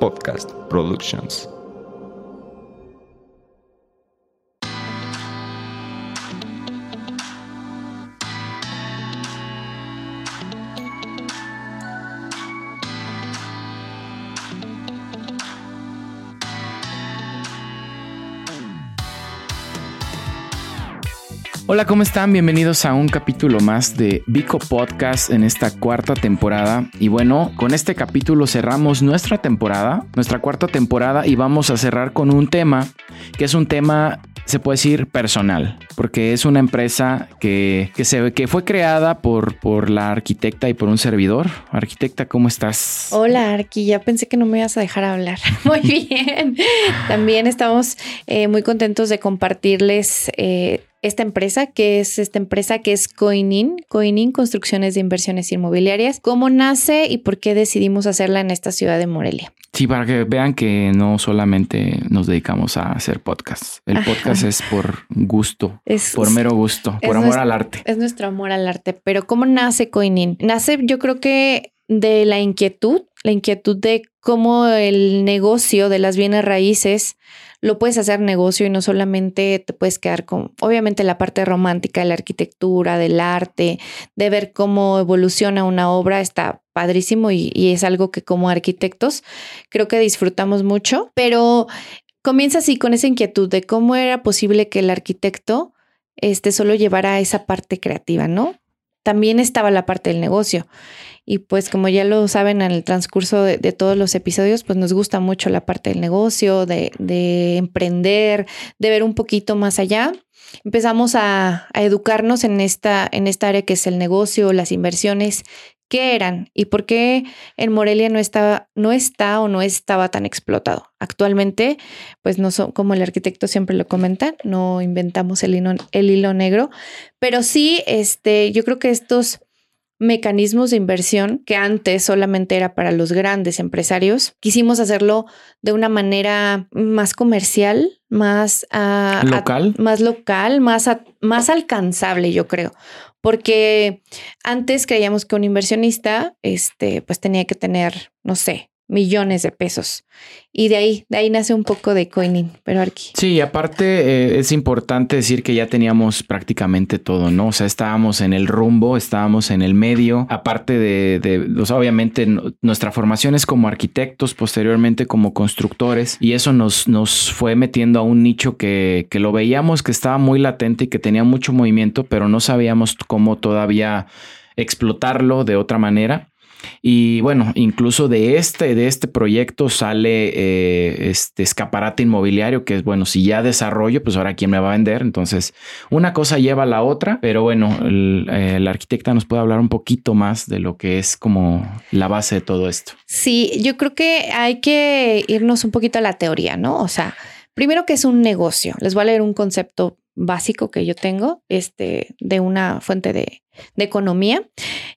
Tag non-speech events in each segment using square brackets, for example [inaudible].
Podcast Productions. Hola, ¿cómo están? Bienvenidos a un capítulo más de Vico Podcast en esta cuarta temporada. Y bueno, con este capítulo cerramos nuestra temporada, nuestra cuarta temporada, y vamos a cerrar con un tema que es un tema se puede decir personal, porque es una empresa que, que, se, que fue creada por, por la arquitecta y por un servidor. Arquitecta, ¿cómo estás? Hola, Arqui, ya pensé que no me ibas a dejar hablar. [laughs] Muy bien. También estamos eh, muy contentos de compartirles eh, esta empresa, que es esta empresa que es Coinin, Coinin Construcciones de Inversiones Inmobiliarias, cómo nace y por qué decidimos hacerla en esta ciudad de Morelia. Sí, para que vean que no solamente nos dedicamos a hacer podcasts. El podcast es por gusto, es, por mero gusto, por amor nuestro, al arte. Es nuestro amor al arte. Pero ¿cómo nace Coinin? Nace yo creo que de la inquietud, la inquietud de cómo el negocio de las bienes raíces lo puedes hacer negocio y no solamente te puedes quedar con, obviamente, la parte romántica de la arquitectura, del arte, de ver cómo evoluciona una obra, está padrísimo y, es algo que como arquitectos creo que disfrutamos mucho, pero comienza así con esa inquietud de cómo era posible que el arquitecto este, solo llevara esa parte creativa, ¿no? También estaba la parte del negocio. Y pues como ya lo saben en el transcurso de, todos los episodios, pues nos gusta mucho la parte del negocio, de, de emprender, de ver un poquito más allá. Empezamos a, a, educarnos en esta, en esta área que es el negocio, las inversiones, qué eran y por qué en Morelia no estaba, no está o no estaba tan explotado. Actualmente, pues no son, como el arquitecto siempre lo comenta, no inventamos el hilo, el hilo negro, pero sí, este, yo creo que estos mecanismos de inversión que antes solamente era para los grandes empresarios. Quisimos hacerlo de una manera más comercial, más uh, local, a, más local, más, a, más alcanzable, yo creo. Porque antes creíamos que un inversionista, este, pues tenía que tener, no sé, millones de pesos. Y de ahí, de ahí nace un poco de coining, pero aquí. Sí, aparte eh, es importante decir que ya teníamos prácticamente todo, ¿no? O sea, estábamos en el rumbo, estábamos en el medio, aparte de, de o sea, obviamente nuestra formación es como arquitectos, posteriormente como constructores, y eso nos, nos fue metiendo a un nicho que, que lo veíamos que estaba muy latente y que tenía mucho movimiento, pero no sabíamos cómo todavía explotarlo de otra manera. Y bueno, incluso de este, de este proyecto sale eh, este escaparate inmobiliario, que es bueno, si ya desarrollo, pues ahora quién me va a vender. Entonces, una cosa lleva a la otra, pero bueno, el, eh, arquitecta nos puede hablar un poquito más de lo que es como la base de todo esto. Sí, yo creo que hay que irnos un poquito a la teoría, ¿no? O sea, primero que es un negocio. Les voy a leer un concepto básico que yo tengo, este, de una fuente de, de economía.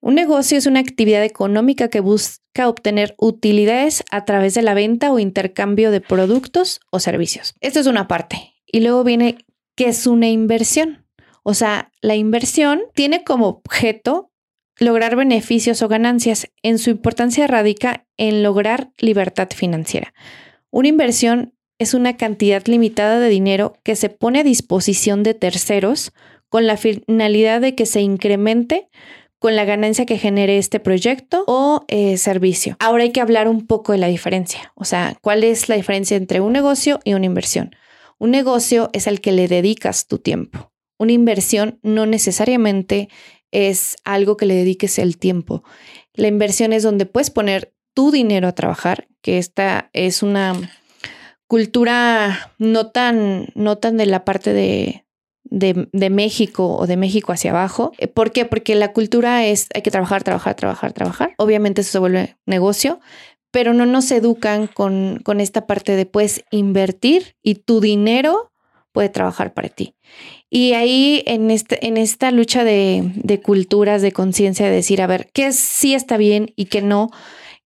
Un negocio es una actividad económica que busca obtener utilidades a través de la venta o intercambio de productos o servicios. Esto es una parte. Y luego viene qué es una inversión. O sea, la inversión tiene como objeto lograr beneficios o ganancias. En su importancia radica en lograr libertad financiera. Una inversión es una cantidad limitada de dinero que se pone a disposición de terceros con la finalidad de que se incremente con la ganancia que genere este proyecto o eh, servicio. Ahora hay que hablar un poco de la diferencia, o sea, cuál es la diferencia entre un negocio y una inversión. Un negocio es al que le dedicas tu tiempo. Una inversión no necesariamente es algo que le dediques el tiempo. La inversión es donde puedes poner tu dinero a trabajar, que esta es una cultura no tan, no tan de la parte de, de, de, México o de México hacia abajo. ¿Por qué? Porque la cultura es hay que trabajar, trabajar, trabajar, trabajar. Obviamente eso se vuelve negocio, pero no nos educan con, con esta parte de puedes invertir y tu dinero puede trabajar para ti. Y ahí en, este, en esta lucha de, de culturas, de conciencia, de decir, a ver, qué sí está bien y qué no,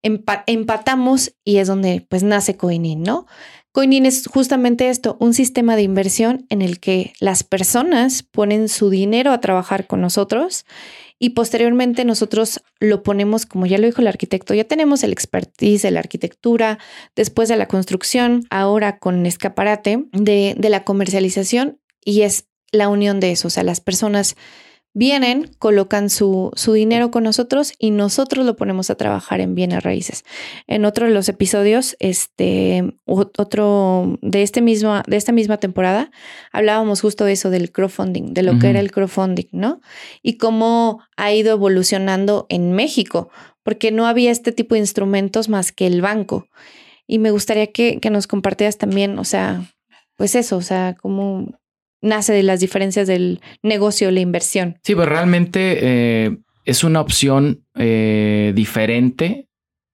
empatamos y es donde pues nace Coinin, ¿no? Coinin es justamente esto, un sistema de inversión en el que las personas ponen su dinero a trabajar con nosotros y posteriormente nosotros lo ponemos, como ya lo dijo el arquitecto, ya tenemos el expertise de la arquitectura, después de la construcción, ahora con escaparate de, de la comercialización y es la unión de eso, o sea, las personas vienen, colocan su, su, dinero con nosotros y nosotros lo ponemos a trabajar en bienes raíces. En otro de los episodios, este, otro de, este de esta misma temporada, hablábamos justo de eso, del crowdfunding, de lo que era el crowdfunding, ¿no? Y cómo ha ido evolucionando en México, porque no había este tipo de instrumentos más que el banco. Y me gustaría que, que nos compartieras también, o sea, pues eso, o sea, cómo, nace de las diferencias del negocio la inversión. Sí, pues realmente eh, es una opción eh, diferente,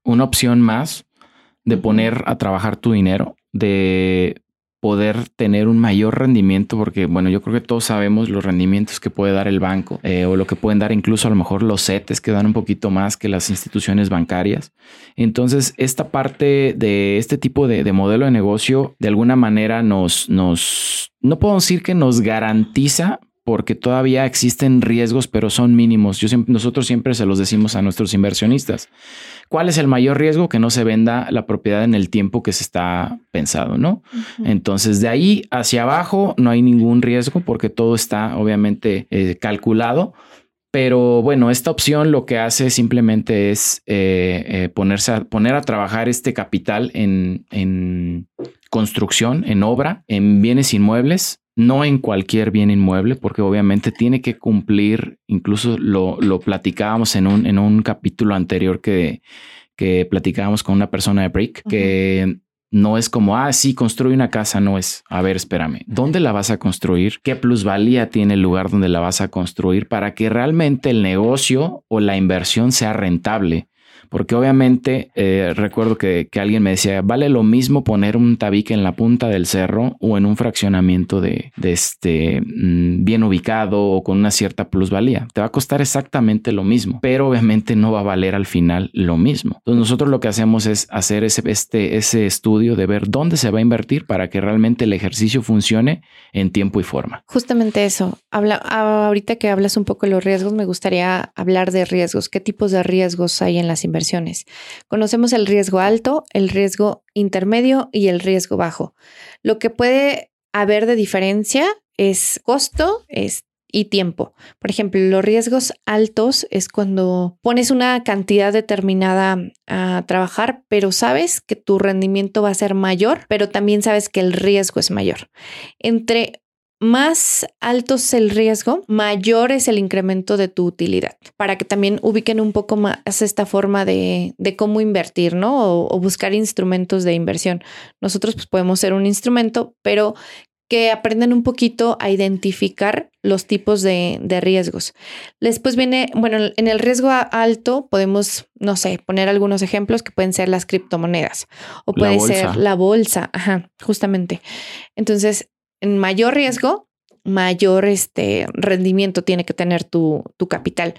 una opción más de poner a trabajar tu dinero, de poder tener un mayor rendimiento, porque bueno, yo creo que todos sabemos los rendimientos que puede dar el banco eh, o lo que pueden dar incluso a lo mejor los CETES que dan un poquito más que las instituciones bancarias. Entonces, esta parte de este tipo de, modelo de negocio de alguna manera nos, nos, no puedo decir que nos garantiza porque todavía existen riesgos, pero son mínimos. Yo nosotros siempre se los decimos a nuestros inversionistas. ¿Cuál es el mayor riesgo? Que no se venda la propiedad en el tiempo que se está pensado, ¿no? Entonces, de ahí hacia abajo no hay ningún riesgo porque todo está obviamente eh, calculado. Pero bueno, esta opción lo que hace simplemente es eh, eh, ponerse a, poner a trabajar este capital en, en construcción, en obra, en bienes inmuebles no en cualquier bien inmueble, porque obviamente tiene que cumplir, incluso lo, lo platicábamos en un, en un capítulo anterior que, que platicábamos con una persona de Break, que no es como, ah, sí, construye una casa, no es, a ver, espérame, ¿dónde la vas a construir? ¿Qué plusvalía tiene el lugar donde la vas a construir para que realmente el negocio o la inversión sea rentable? Porque obviamente eh, recuerdo que, alguien me decía, vale lo mismo poner un tabique en la punta del cerro o en un fraccionamiento de, este mm, bien ubicado o con una cierta plusvalía. Te va a costar exactamente lo mismo, pero obviamente no va a valer al final lo mismo. Entonces nosotros lo que hacemos es hacer ese, este, ese estudio de ver dónde se va a invertir para que realmente el ejercicio funcione en tiempo y forma. Justamente eso. Habla, ahorita que hablas un poco de los riesgos, me gustaría hablar de riesgos. ¿Qué tipos de riesgos hay en las inversiones? Conocemos el riesgo alto, el riesgo intermedio y el riesgo bajo. Lo que puede haber de diferencia es costo y tiempo. Por ejemplo, los riesgos altos es cuando pones una cantidad determinada a trabajar, pero sabes que tu rendimiento va a ser mayor, pero también sabes que el riesgo es mayor. Entre más alto es el riesgo, mayor es el incremento de tu utilidad, para que también ubiquen un poco más esta forma de, cómo invertir, ¿no? O, buscar instrumentos de inversión. Nosotros pues, podemos ser un instrumento, pero que aprendan un poquito a identificar los tipos de, riesgos. Después viene, bueno, en el riesgo alto podemos, no sé, poner algunos ejemplos que pueden ser las criptomonedas o puede ser la bolsa, ajá, justamente. Entonces, en mayor riesgo, mayor este, rendimiento tiene que tener tu, tu capital.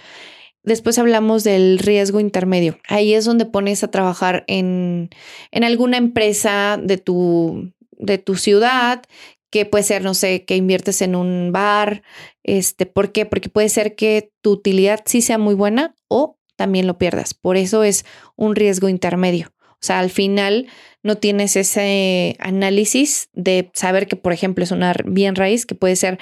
Después hablamos del riesgo intermedio. Ahí es donde pones a trabajar en, en alguna empresa de tu, de tu ciudad, que puede ser, no sé, que inviertes en un bar. Este, ¿Por qué? Porque puede ser que tu utilidad sí sea muy buena o también lo pierdas. Por eso es un riesgo intermedio. O sea, al final no tienes ese análisis de saber que, por ejemplo, es una bien raíz que puede ser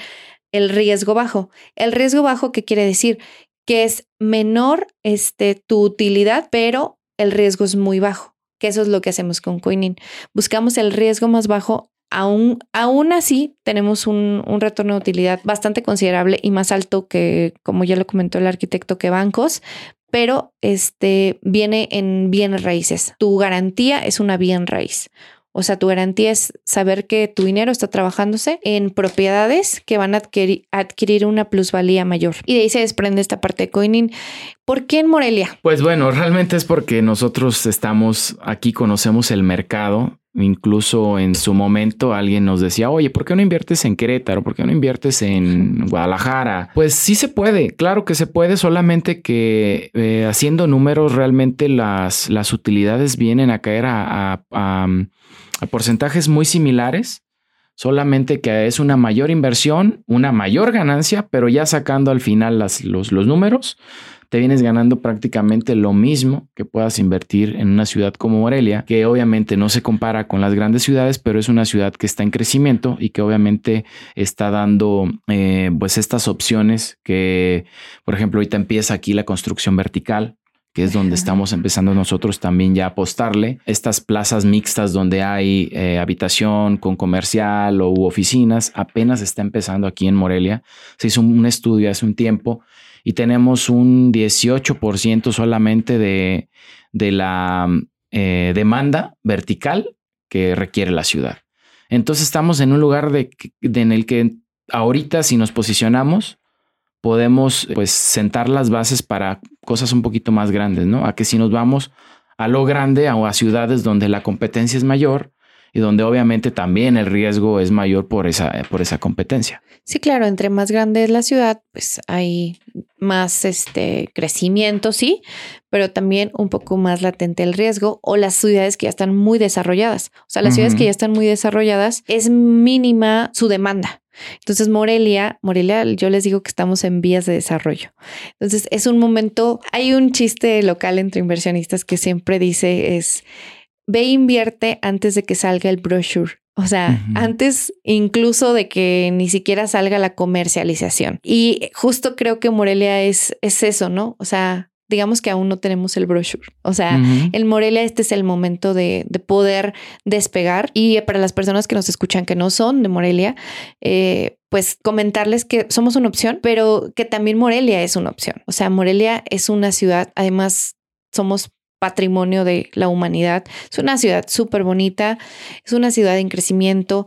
el riesgo bajo. El riesgo bajo, ¿qué quiere decir? Que es menor este, tu utilidad, pero el riesgo es muy bajo, que eso es lo que hacemos con Coinin. Buscamos el riesgo más bajo Aún, aún, así tenemos un, un, retorno de utilidad bastante considerable y más alto que, como ya lo comentó el arquitecto, que bancos, pero este viene en bienes raíces. Tu garantía es una bien raíz. O sea, tu garantía es saber que tu dinero está trabajándose en propiedades que van a adquirir, una plusvalía mayor. Y de ahí se desprende esta parte de coining. ¿Por qué en Morelia? Pues bueno, realmente es porque nosotros estamos aquí, conocemos el mercado Incluso en su momento alguien nos decía, oye, ¿por qué no inviertes en Querétaro? ¿Por qué no inviertes en Guadalajara? Pues sí se puede, claro que se puede, solamente que eh, haciendo números realmente las, las utilidades vienen a caer a, a porcentajes muy similares solamente que es una mayor inversión, una mayor ganancia, pero ya sacando al final las, los, los números, te vienes ganando prácticamente lo mismo que puedas invertir en una ciudad como Morelia, que obviamente no se compara con las grandes ciudades, pero es una ciudad que está en crecimiento y que obviamente está dando eh, pues estas opciones que, por ejemplo, ahorita empieza aquí la construcción vertical, que es donde estamos empezando nosotros también ya a apostarle. Estas plazas mixtas donde hay eh, habitación con comercial o oficinas, apenas está empezando aquí en Morelia. Se hizo un estudio hace un tiempo y tenemos un 18% solamente de, de la eh, demanda vertical que requiere la ciudad. Entonces estamos en un lugar de, en el que ahorita si nos posicionamos podemos pues sentar las bases para cosas un poquito más grandes, ¿no? A que si nos vamos a lo grande o a ciudades donde la competencia es mayor y donde obviamente también el riesgo es mayor por esa, por esa competencia. Sí, claro, entre más grande es la ciudad, pues hay más este crecimiento, sí, pero también un poco más latente el riesgo o las ciudades que ya están muy desarrolladas. O sea, las ciudades que ya están muy desarrolladas es mínima su demanda. Entonces, Morelia, Morelia, yo les digo que estamos en vías de desarrollo. Entonces, es un momento, hay un chiste local entre inversionistas que siempre dice es, ve e invierte antes de que salga el brochure. O sea, antes incluso de que ni siquiera salga la comercialización. Y justo creo que Morelia es, es eso, ¿no? O sea, digamos que aún no tenemos el brochure. O sea, en Morelia este es el momento de, de, poder despegar. Y para las personas que nos escuchan que no son de Morelia, eh, pues comentarles que somos una opción, pero que también Morelia es una opción. O sea, Morelia es una ciudad, además somos patrimonio de la humanidad. Es una ciudad súper bonita, es una ciudad en crecimiento.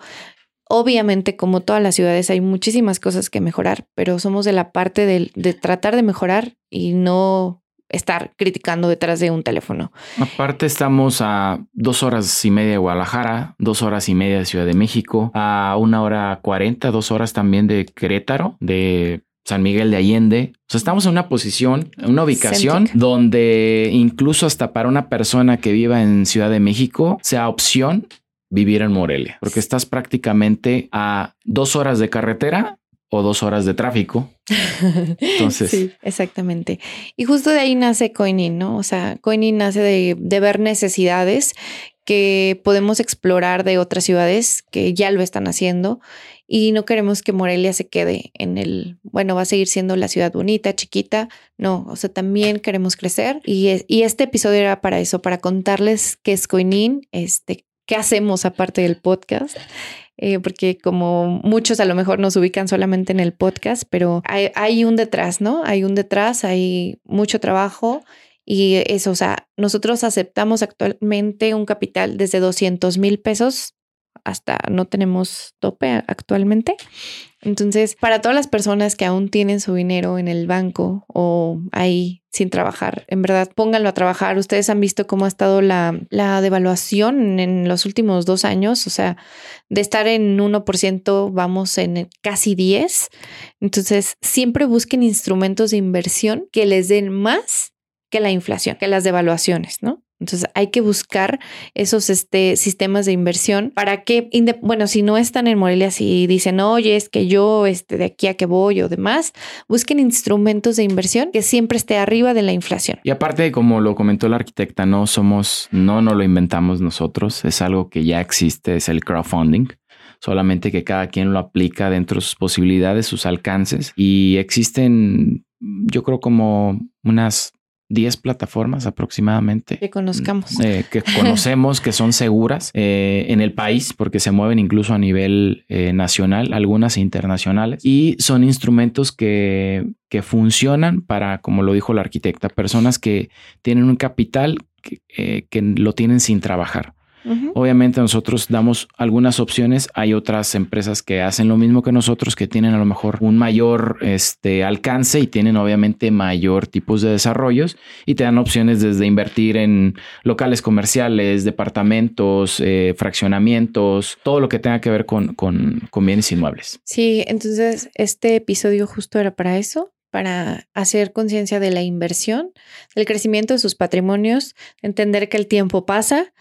Obviamente, como todas las ciudades, hay muchísimas cosas que mejorar, pero somos de la parte de, de tratar de mejorar y no estar criticando detrás de un teléfono. Aparte estamos a dos horas y media de Guadalajara, dos horas y media de Ciudad de México, a una hora cuarenta, dos horas también de Querétaro, de San Miguel de Allende. O sea, estamos en una posición, en una ubicación donde incluso hasta para una persona que viva en Ciudad de México sea opción vivir en Morelia, porque estás prácticamente a dos horas de carretera o dos horas de tráfico. Entonces. [laughs] sí, exactamente. Y justo de ahí nace Coinin, ¿no? O sea, Coinin nace de, de, ver necesidades que podemos explorar de otras ciudades que ya lo están haciendo y no queremos que Morelia se quede en el, bueno, va a seguir siendo la ciudad bonita, chiquita. No, o sea, también queremos crecer y, y este episodio era para eso, para contarles qué es Coinin, este, qué hacemos aparte del podcast eh, porque como muchos a lo mejor nos ubican solamente en el podcast, pero hay, hay un detrás, ¿no? Hay un detrás, hay mucho trabajo y eso, o sea, nosotros aceptamos actualmente un capital desde 200 mil pesos hasta no tenemos tope actualmente. Entonces, para todas las personas que aún tienen su dinero en el banco o ahí sin trabajar, en verdad, pónganlo a trabajar. Ustedes han visto cómo ha estado la, la devaluación en los últimos dos años, o sea, de estar en 1%, vamos en casi 10. Entonces, siempre busquen instrumentos de inversión que les den más que la inflación, que las devaluaciones, ¿no? Entonces hay que buscar esos este, sistemas de inversión para que, bueno, si no están en Morelia, si dicen, oye, es que yo este, de aquí a que voy o demás, busquen instrumentos de inversión que siempre esté arriba de la inflación. Y aparte, como lo comentó la arquitecta, no somos, no, no lo inventamos nosotros, es algo que ya existe, es el crowdfunding solamente que cada quien lo aplica dentro de sus posibilidades, sus alcances. Y existen, yo creo, como unas 10 plataformas aproximadamente. Que conozcamos. Eh, que conocemos, que son seguras eh, en el país, porque se mueven incluso a nivel eh, nacional, algunas internacionales, y son instrumentos que, que funcionan para, como lo dijo la arquitecta, personas que tienen un capital que, que lo tienen sin trabajar. Obviamente nosotros damos algunas opciones, hay otras empresas que hacen lo mismo que nosotros, que tienen a lo mejor un mayor este, alcance y tienen obviamente mayor tipos de desarrollos y te dan opciones desde invertir en locales comerciales, departamentos, eh, fraccionamientos, todo lo que tenga que ver con, con, con bienes inmuebles. Sí, entonces este episodio justo era para eso, para hacer conciencia de la inversión, del crecimiento de sus patrimonios, entender que el tiempo pasa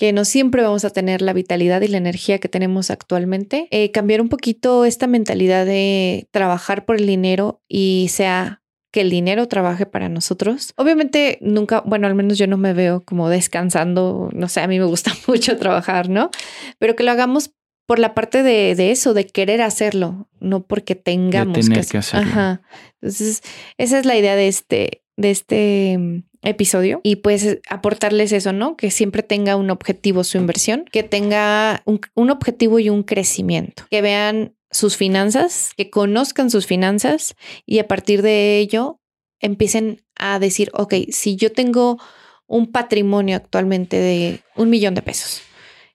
que no siempre vamos a tener la vitalidad y la energía que tenemos actualmente. Eh, cambiar un poquito esta mentalidad de trabajar por el dinero y sea que el dinero trabaje para nosotros. Obviamente nunca, bueno, al menos yo no me veo como descansando, no sé, a mí me gusta [laughs] mucho trabajar, ¿no? Pero que lo hagamos por la parte de, de eso, de querer hacerlo, no porque tengamos De tener que hacerlo. Ajá. Entonces, esa es la idea de este, de este mm, episodio y pues aportarles eso, ¿no? Que siempre tenga un objetivo su inversión, que tenga un, un objetivo y un crecimiento, que vean sus finanzas, que conozcan sus finanzas y a partir de ello empiecen a decir, ok, si yo tengo un patrimonio actualmente de un millón de pesos,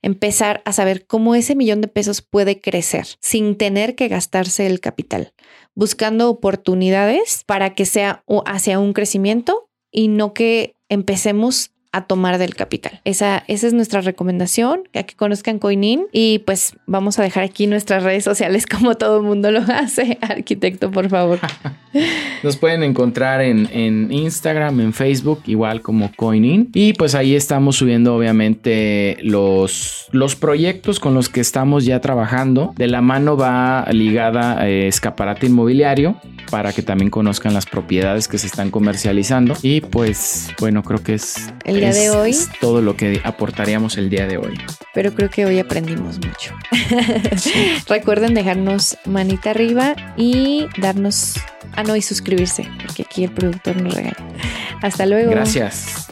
empezar a saber cómo ese millón de pesos puede crecer sin tener que gastarse el capital, buscando oportunidades para que sea hacia un crecimiento y no que empecemos a tomar del capital. Esa, esa es nuestra recomendación, que que conozcan Coinin y pues vamos a dejar aquí nuestras redes sociales [laughs] como todo el mundo lo hace. Arquitecto, por favor. [laughs] Nos pueden encontrar en, en Instagram, en Facebook, igual como Coinin. Y pues ahí estamos subiendo obviamente los, los proyectos con los que estamos ya trabajando. De la mano va ligada eh, escaparate inmobiliario para que también conozcan las propiedades que se están comercializando. Y pues bueno, creo que es, El día de hoy. es todo lo que aportaríamos el día de hoy. pero creo que hoy aprendimos mucho. [laughs] [laughs] Recuerden dejarnos manita arriba y darnos, ah no, y suscribirse, porque aquí el productor nos regala. Hasta luego. Gracias.